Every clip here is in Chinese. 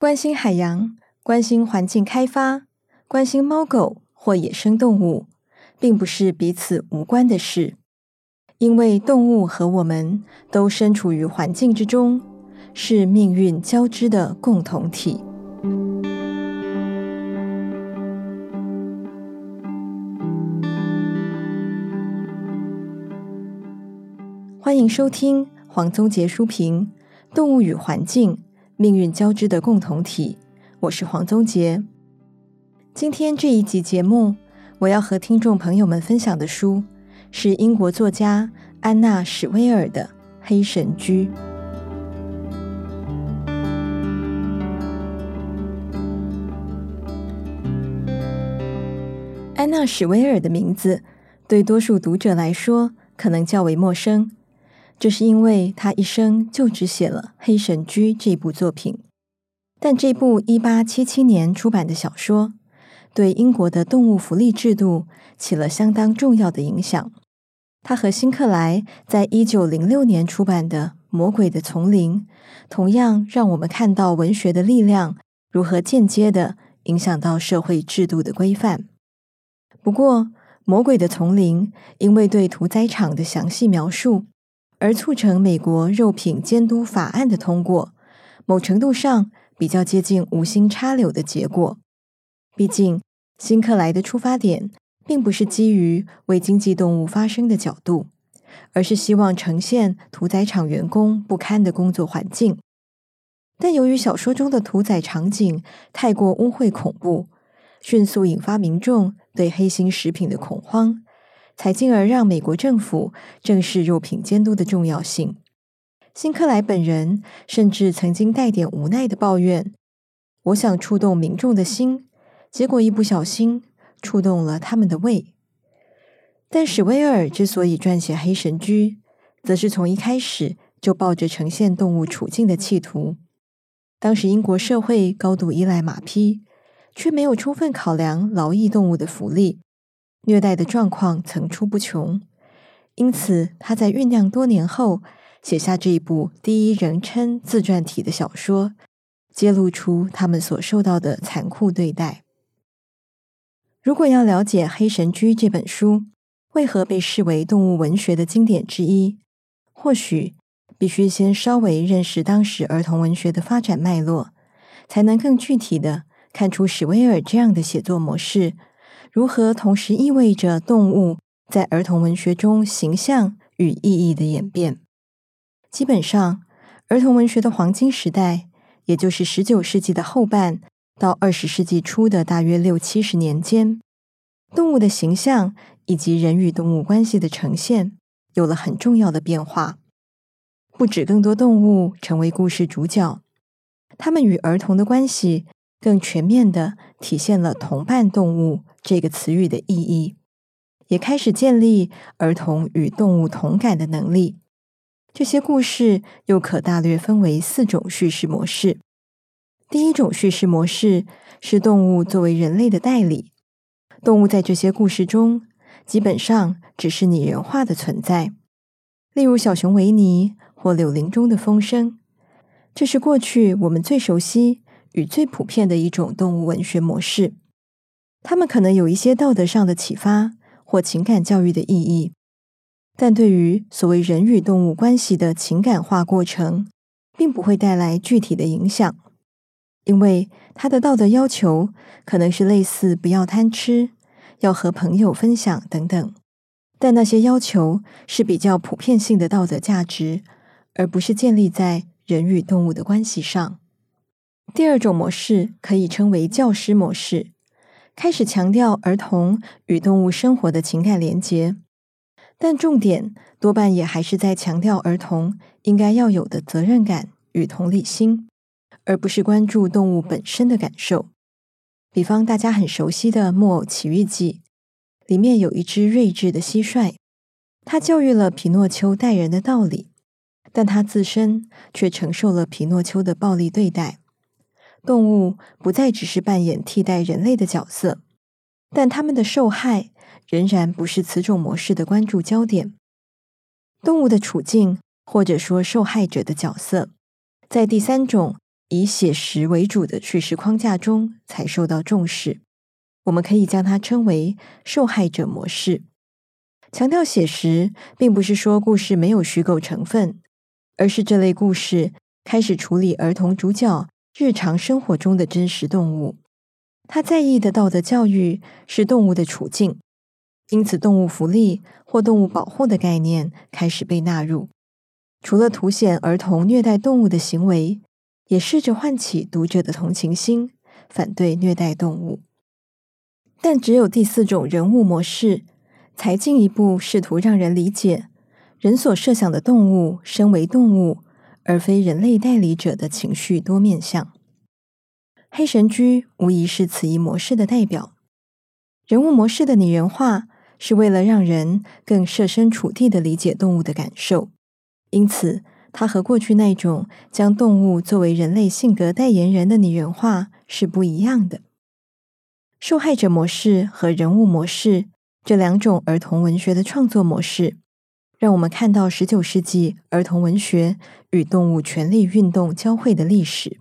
关心海洋、关心环境开发、关心猫狗或野生动物，并不是彼此无关的事，因为动物和我们都身处于环境之中，是命运交织的共同体。欢迎收听黄宗杰书评《动物与环境：命运交织的共同体》，我是黄宗杰。今天这一集节目，我要和听众朋友们分享的书是英国作家安娜·史威尔的《黑神居》。安娜·史威尔的名字对多数读者来说可能较为陌生。这是因为他一生就只写了《黑神驹》这部作品，但这部一八七七年出版的小说，对英国的动物福利制度起了相当重要的影响。他和辛克莱在一九零六年出版的《魔鬼的丛林》，同样让我们看到文学的力量如何间接地影响到社会制度的规范。不过，《魔鬼的丛林》因为对屠宰场的详细描述，而促成美国肉品监督法案的通过，某程度上比较接近无心插柳的结果。毕竟，辛克莱的出发点并不是基于为经济动物发声的角度，而是希望呈现屠宰场员工不堪的工作环境。但由于小说中的屠宰场景太过污秽恐怖，迅速引发民众对黑心食品的恐慌。才进而让美国政府正视肉品监督的重要性。辛克莱本人甚至曾经带点无奈的抱怨：“我想触动民众的心，结果一不小心触动了他们的胃。”但史威尔之所以撰写《黑神驹》，则是从一开始就抱着呈现动物处境的企图。当时英国社会高度依赖马匹，却没有充分考量劳役动物的福利。虐待的状况层出不穷，因此他在酝酿多年后写下这一部第一人称自传体的小说，揭露出他们所受到的残酷对待。如果要了解《黑神驹》这本书为何被视为动物文学的经典之一，或许必须先稍微认识当时儿童文学的发展脉络，才能更具体地看出史威尔这样的写作模式。如何同时意味着动物在儿童文学中形象与意义的演变？基本上，儿童文学的黄金时代，也就是十九世纪的后半到二十世纪初的大约六七十年间，动物的形象以及人与动物关系的呈现有了很重要的变化。不止更多动物成为故事主角，它们与儿童的关系更全面地体现了同伴动物。这个词语的意义，也开始建立儿童与动物同感的能力。这些故事又可大略分为四种叙事模式。第一种叙事模式是动物作为人类的代理，动物在这些故事中基本上只是拟人化的存在，例如小熊维尼或柳林中的风声。这是过去我们最熟悉与最普遍的一种动物文学模式。他们可能有一些道德上的启发或情感教育的意义，但对于所谓人与动物关系的情感化过程，并不会带来具体的影响，因为他的道德要求可能是类似不要贪吃、要和朋友分享等等，但那些要求是比较普遍性的道德价值，而不是建立在人与动物的关系上。第二种模式可以称为教师模式。开始强调儿童与动物生活的情感连结，但重点多半也还是在强调儿童应该要有的责任感与同理心，而不是关注动物本身的感受。比方大家很熟悉的《木偶奇遇记》，里面有一只睿智的蟋蟀，它教育了皮诺丘待人的道理，但它自身却承受了皮诺丘的暴力对待。动物不再只是扮演替代人类的角色，但他们的受害仍然不是此种模式的关注焦点。动物的处境，或者说受害者的角色，在第三种以写实为主的叙事框架中才受到重视。我们可以将它称为受害者模式。强调写实，并不是说故事没有虚构成分，而是这类故事开始处理儿童主角日常生活中的真实动物。他在意的道德教育是动物的处境，因此动物福利或动物保护的概念开始被纳入。除了凸显儿童虐待动物的行为，也试着唤起读者的同情心，反对虐待动物。但只有第四种人物模式，才进一步试图让人理解人所设想的动物身为动物，而非人类代理者的情绪多面向。黑神居无疑是此一模式的代表。人物模式的拟人化，是为了让人更设身处地的理解动物的感受，因此它和过去那种将动物作为人类性格代言人的拟人化是不一样的。受害者模式和人物模式这两种儿童文学的创作模式，让我们看到十九世纪儿童文学与动物权利运动交汇的历史。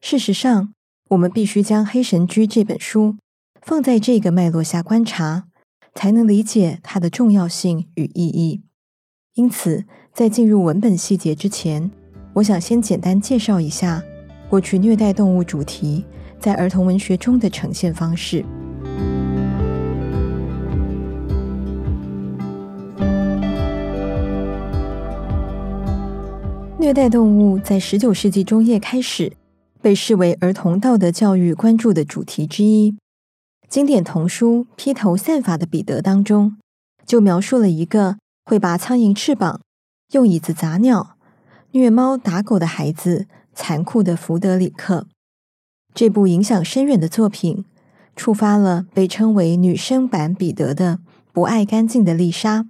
事实上，我们必须将《黑神居》这本书放在这个脉络下观察，才能理解它的重要性与意义。因此，在进入文本细节之前，我想先简单介绍一下过去虐待动物主题。在儿童文学中的呈现方式，虐待动物在十九世纪中叶开始被视为儿童道德教育关注的主题之一。经典童书《披头散发的彼得》当中，就描述了一个会拔苍蝇翅膀、用椅子砸鸟、虐猫打狗的孩子——残酷的福德里克。这部影响深远的作品，触发了被称为“女生版彼得”的不爱干净的丽莎。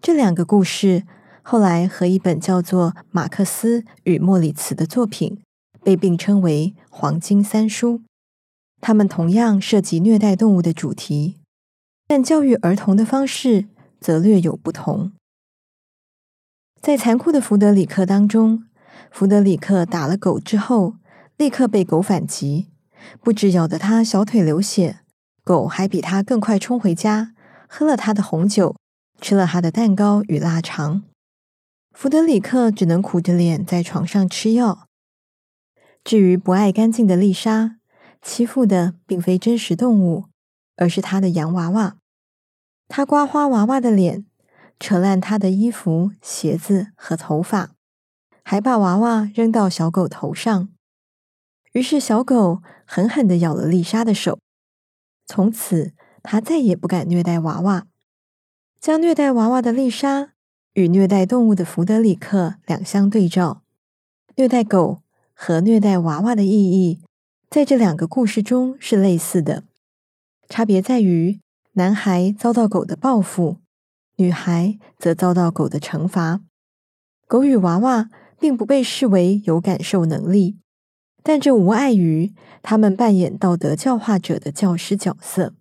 这两个故事后来和一本叫做《马克思与莫里茨》的作品被并称为“黄金三书”。他们同样涉及虐待动物的主题，但教育儿童的方式则略有不同。在残酷的福德里克当中，福德里克打了狗之后，立刻被狗反击，不只咬得他小腿流血，狗还比他更快冲回家，喝了他的红酒，吃了他的蛋糕与腊肠。福德里克只能苦着脸在床上吃药。至于不爱干净的丽莎，欺负的并非真实动物，而是他的洋娃娃。他刮花娃娃的脸，扯烂他的衣服、鞋子和头发，还把娃娃扔到小狗头上。于是，小狗狠狠地咬了丽莎的手。从此，他再也不敢虐待娃娃。将虐待娃娃的丽莎与虐待动物的福德里克两相对照，虐待狗和虐待娃娃的意义，在这两个故事中是类似的，差别在于男孩遭到狗的报复，女孩则遭到狗的惩罚。狗与娃娃并不被视为有感受能力。但这无碍于他们扮演道德教化者的教师角色。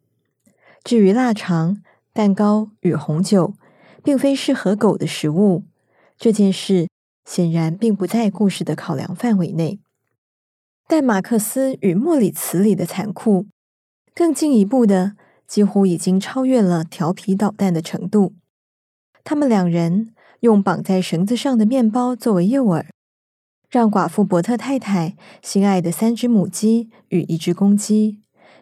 至于腊肠、蛋糕与红酒，并非适合狗的食物，这件事显然并不在故事的考量范围内。但马克思与莫里茨里的残酷，更进一步的，几乎已经超越了调皮捣蛋的程度。他们两人用绑在绳子上的面包作为诱饵。让寡妇伯特太太心爱的三只母鸡与一只公鸡，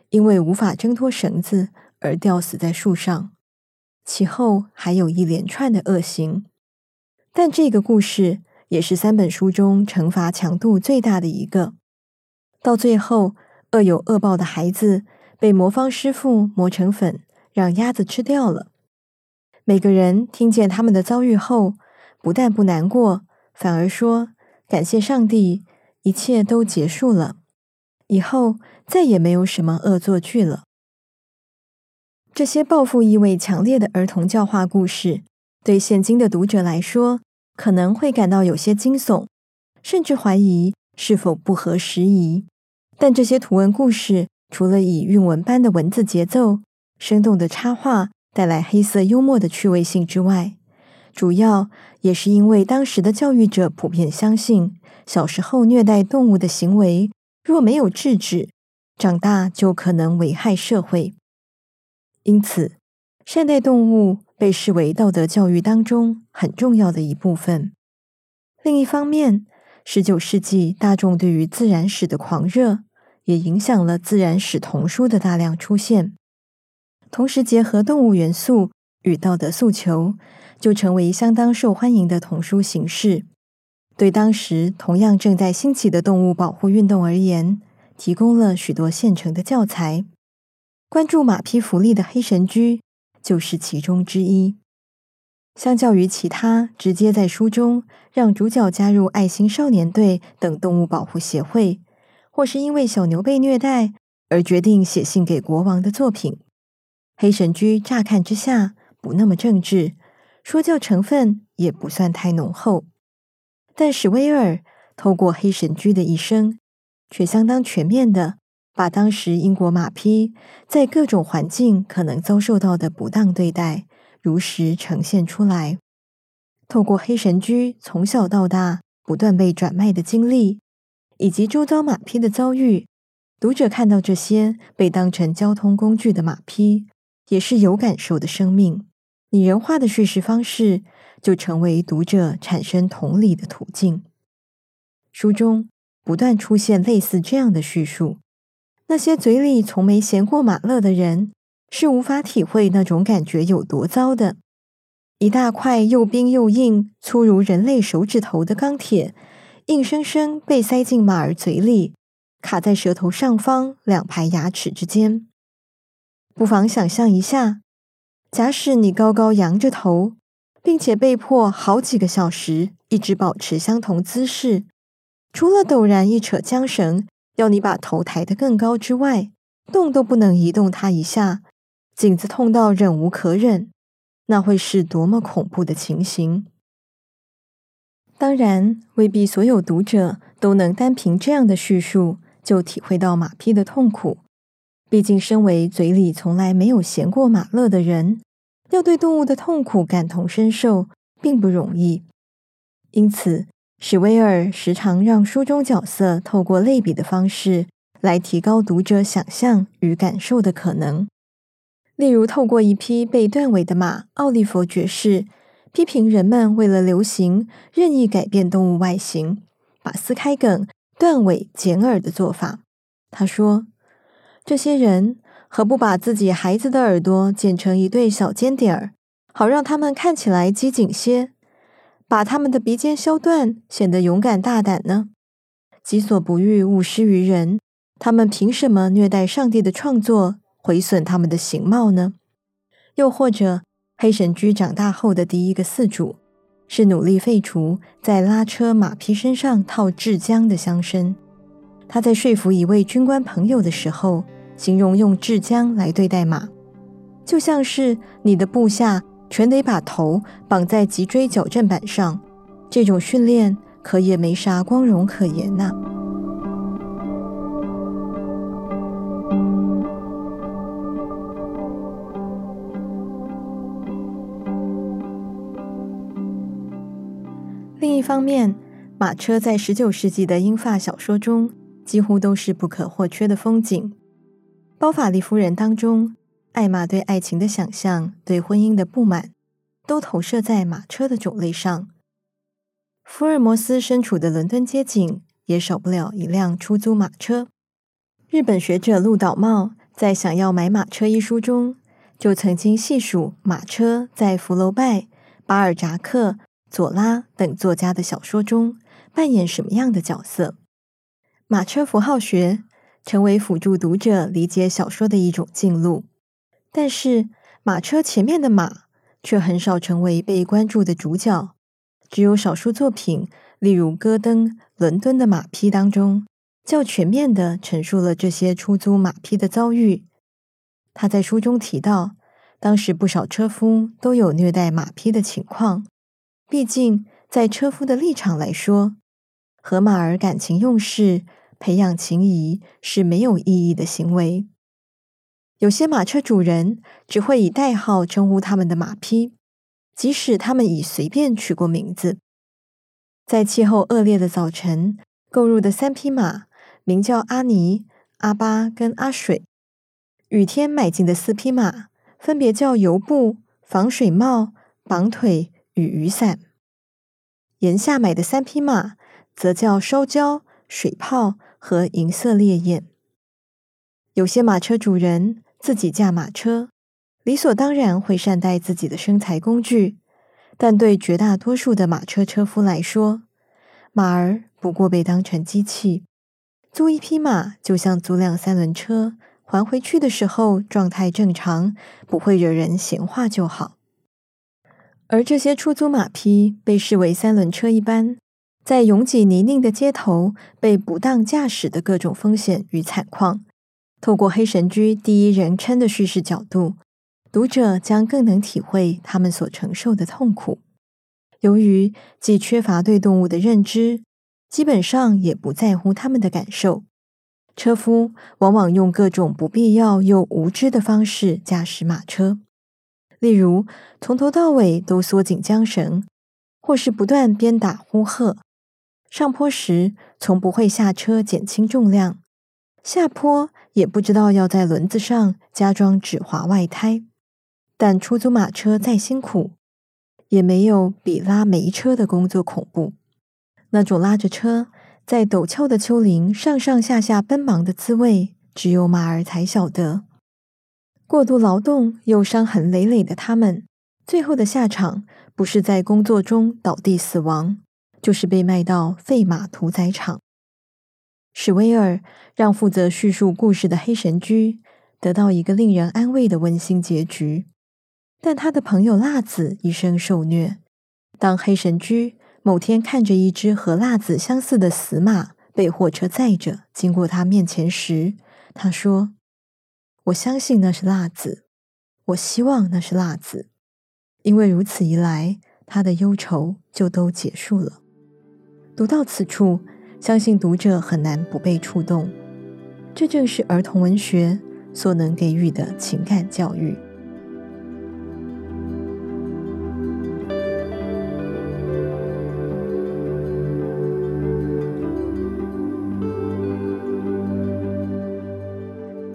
因为无法挣脱绳子而吊死在树上。其后还有一连串的恶行，但这个故事也是三本书中惩罚强度最大的一个。到最后，恶有恶报的孩子被魔方师傅磨成粉，让鸭子吃掉了。每个人听见他们的遭遇后，不但不难过，反而说。感谢上帝，一切都结束了，以后再也没有什么恶作剧了。这些报复意味强烈的儿童教化故事，对现今的读者来说，可能会感到有些惊悚，甚至怀疑是否不合时宜。但这些图文故事，除了以韵文般的文字节奏、生动的插画带来黑色幽默的趣味性之外，主要也是因为当时的教育者普遍相信，小时候虐待动物的行为若没有制止，长大就可能危害社会。因此，善待动物被视为道德教育当中很重要的一部分。另一方面，十九世纪大众对于自然史的狂热，也影响了自然史童书的大量出现。同时结合动物元素与道德诉求，就成为相当受欢迎的童书形式。对当时同样正在兴起的动物保护运动而言，提供了许多现成的教材。关注马匹福利的黑神驹就是其中之一。相较于其他直接在书中让主角加入爱心少年队等动物保护协会，或是因为小牛被虐待而决定写信给国王的作品，《黑神驹》乍看之下不那么政治，说教成分也不算太浓厚。但史威尔透过黑神驹的一生，却相当全面地把当时英国马匹在各种环境可能遭受到的不当对待。如实呈现出来。透过黑神驹从小到大不断被转卖的经历，以及周遭马匹的遭遇，读者看到这些被当成交通工具的马匹，也是有感受的生命。拟人化的叙事方式，就成为读者产生同理的途径。书中不断出现类似这样的叙述：那些嘴里从没闲过马勒的人。是无法体会那种感觉有多糟的。一大块又冰又硬、粗如人类手指头的钢铁，硬生生被塞进马儿嘴里，卡在舌头上方两排牙齿之间。不妨想象一下，假使你高高扬着头，并且被迫好几个小时一直保持相同姿势，除了陡然一扯缰绳，要你把头抬得更高之外，动都不能移动它一下。颈子痛到忍无可忍，那会是多么恐怖的情形？当然，未必所有读者都能单凭这样的叙述就体会到马匹的痛苦。毕竟，身为嘴里从来没有闲过马勒的人，要对动物的痛苦感同身受，并不容易。因此，史威尔时常让书中角色透过类比的方式来提高读者想象与感受的可能。例如，透过一匹被断尾的马奥利弗爵士，批评人们为了流行任意改变动物外形，把撕开梗、断尾、剪耳的做法。他说：“这些人何不把自己孩子的耳朵剪成一对小尖点儿，好让他们看起来机警些；把他们的鼻尖削断，显得勇敢大胆呢？己所不欲，勿施于人。他们凭什么虐待上帝的创作？”毁损他们的形貌呢？又或者，黑神驹长大后的第一个饲主是努力废除在拉车马匹身上套制浆的乡绅。他在说服一位军官朋友的时候，形容用制浆来对待马，就像是你的部下全得把头绑在脊椎矫正板上，这种训练可也没啥光荣可言呐、另一方面，马车在十九世纪的英法小说中几乎都是不可或缺的风景。包法利夫人当中，艾玛对爱情的想象、对婚姻的不满，都投射在马车的种类上。福尔摩斯身处的伦敦街景也少不了一辆出租马车。日本学者鹿岛茂在《想要买马车》一书中，就曾经细数马车在福楼拜、巴尔扎克。左拉等作家的小说中扮演什么样的角色？马车符号学成为辅助读者理解小说的一种径路，但是马车前面的马却很少成为被关注的主角。只有少数作品，例如戈登《伦敦的马匹》当中，较全面地陈述了这些出租马匹的遭遇。他在书中提到，当时不少车夫都有虐待马匹的情况。毕竟，在车夫的立场来说，和马儿感情用事、培养情谊是没有意义的行为。有些马车主人只会以代号称呼他们的马匹，即使他们已随便取过名字。在气候恶劣的早晨，购入的三匹马名叫阿尼、阿巴跟阿水；雨天买进的四匹马分别叫油布、防水帽、绑腿与雨伞；炎夏买的三匹马则叫烧焦、水泡和银色烈焰。有些马车主人自己驾马车，理所当然会善待自己的生财工具，但对绝大多数的马车车夫来说，马儿不过被当成机器。租一匹马就像租辆三轮车，还回去的时候状态正常，不会惹人闲话就好。而这些出租马匹被视为三轮车一般，在拥挤泥泞的街头被不当驾驶的各种风险与惨况。透过黑神居第一人称的叙事角度，读者将更能体会他们所承受的痛苦。由于既缺乏对动物的认知，基本上也不在乎他们的感受，车夫往往用各种不必要又无知的方式驾驶马车，例如从头到尾都缩紧缰绳，或是不断鞭打呼喝。上坡时从不会下车减轻重量，下坡，也不知道要在轮子上加装止滑外胎，但出租马车再辛苦，也没有比拉煤车的工作恐怖。那种拉着车在陡峭的丘陵上上下下奔忙的滋味，只有马儿才晓得。过度劳动又伤痕累累的他们，最后的下场不是在工作中倒地死亡，就是被卖到废马屠宰场。史威尔让负责叙述故事的黑神驹得到一个令人安慰的温馨结局，但他的朋友辣子一生受虐。当黑神驹某天看着一只和辣子相似的死马被货车载着经过他面前时，他说：“我相信那是辣子，我希望那是辣子，因为如此一来，他的忧愁就都结束了。”读到此处。相信读者很难不被触动，这正是儿童文学所能给予的情感教育。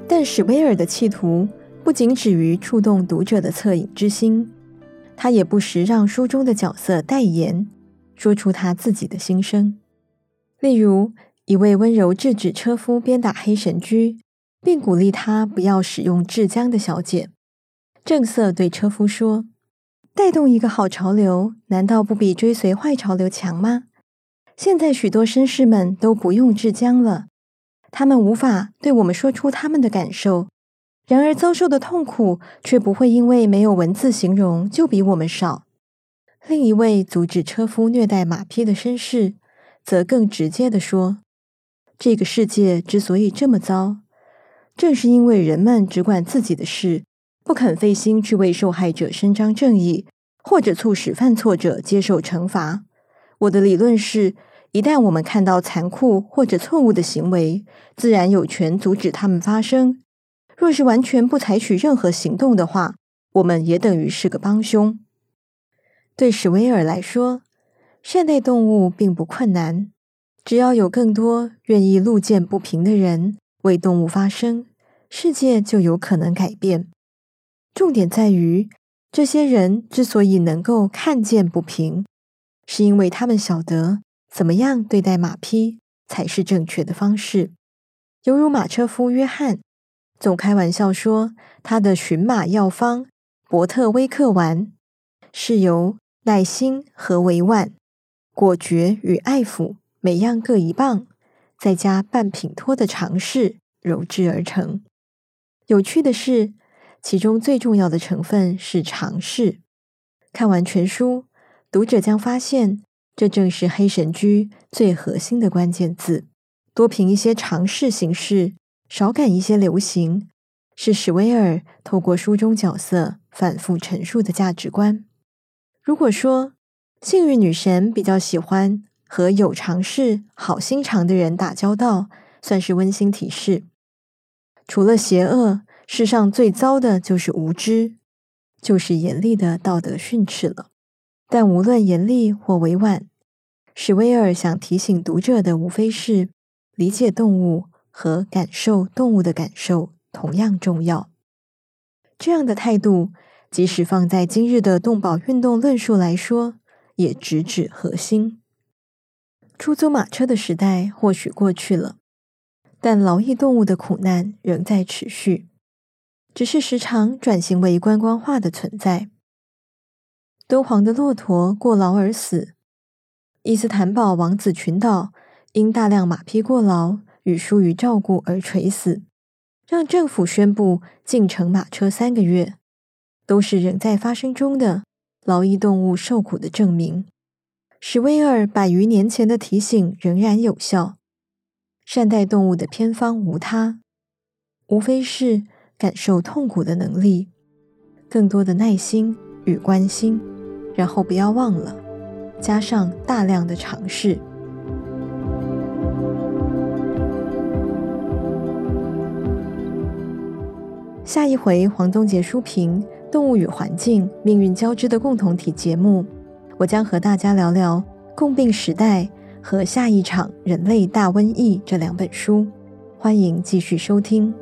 但史威尔的企图不仅止于触动读者的恻隐之心，他也不时让书中的角色代言，说出他自己的心声。例如，一位温柔制止车夫鞭打黑神驹，并鼓励他不要使用制浆的小姐，正色对车夫说：“带动一个好潮流，难道不比追随坏潮流强吗？现在许多绅士们都不用制浆了，他们无法对我们说出他们的感受，然而遭受的痛苦却不会因为没有文字形容就比我们少。”另一位阻止车夫虐待马匹的绅士。则更直接地说，这个世界之所以这么糟，正是因为人们只管自己的事，不肯费心去为受害者伸张正义，或者促使犯错者接受惩罚。我的理论是，一旦我们看到残酷或者错误的行为，自然有权阻止他们发生。若是完全不采取任何行动的话，我们也等于是个帮凶。对史威尔来说，善待动物并不困难，只要有更多愿意路见不平的人为动物发声，世界就有可能改变。重点在于，这些人之所以能够看见不平，是因为他们晓得怎么样对待马匹才是正确的方式。犹如马车夫约翰，总开玩笑说，他的驯马药方伯特威克丸是由耐心和委婉。果决与爱抚，每样各一磅，再加半品脱的尝试揉制而成。有趣的是，其中最重要的成分是尝试。看完全书，读者将发现，这正是黑神居最核心的关键字。多凭一些尝试行事，少赶一些流行，是史威尔透过书中角色反复陈述的价值观。如果说，幸运女神比较喜欢和有常识、好心肠的人打交道，算是温馨提示。除了邪恶，世上最糟的就是无知，就是严厉的道德训斥了。但无论严厉或委婉，史威尔想提醒读者的无非是理解动物和感受动物的感受同样重要。这样的态度，即使放在今日的动保运动论述来说，也直指核心。出租马车的时代或许过去了，但劳役动物的苦难仍在持续，只是时常转型为观光化的存在。敦煌的骆驼过劳而死，伊斯坦堡王子群岛因大量马匹过劳与疏于照顾而垂死，让政府宣布禁乘马车三个月。都是仍在发生中的劳役动物受苦的证明。史威尔百余年前的提醒仍然有效。善待动物的偏方无他，无非是感受痛苦的能力，更多的耐心与关心，然后不要忘了，加上大量的尝试。下一回黄宗杰书评。动物与环境命运交织的共同体节目，我将和大家聊聊《共病时代》和《下一场人类大瘟疫》这两本书，欢迎继续收听。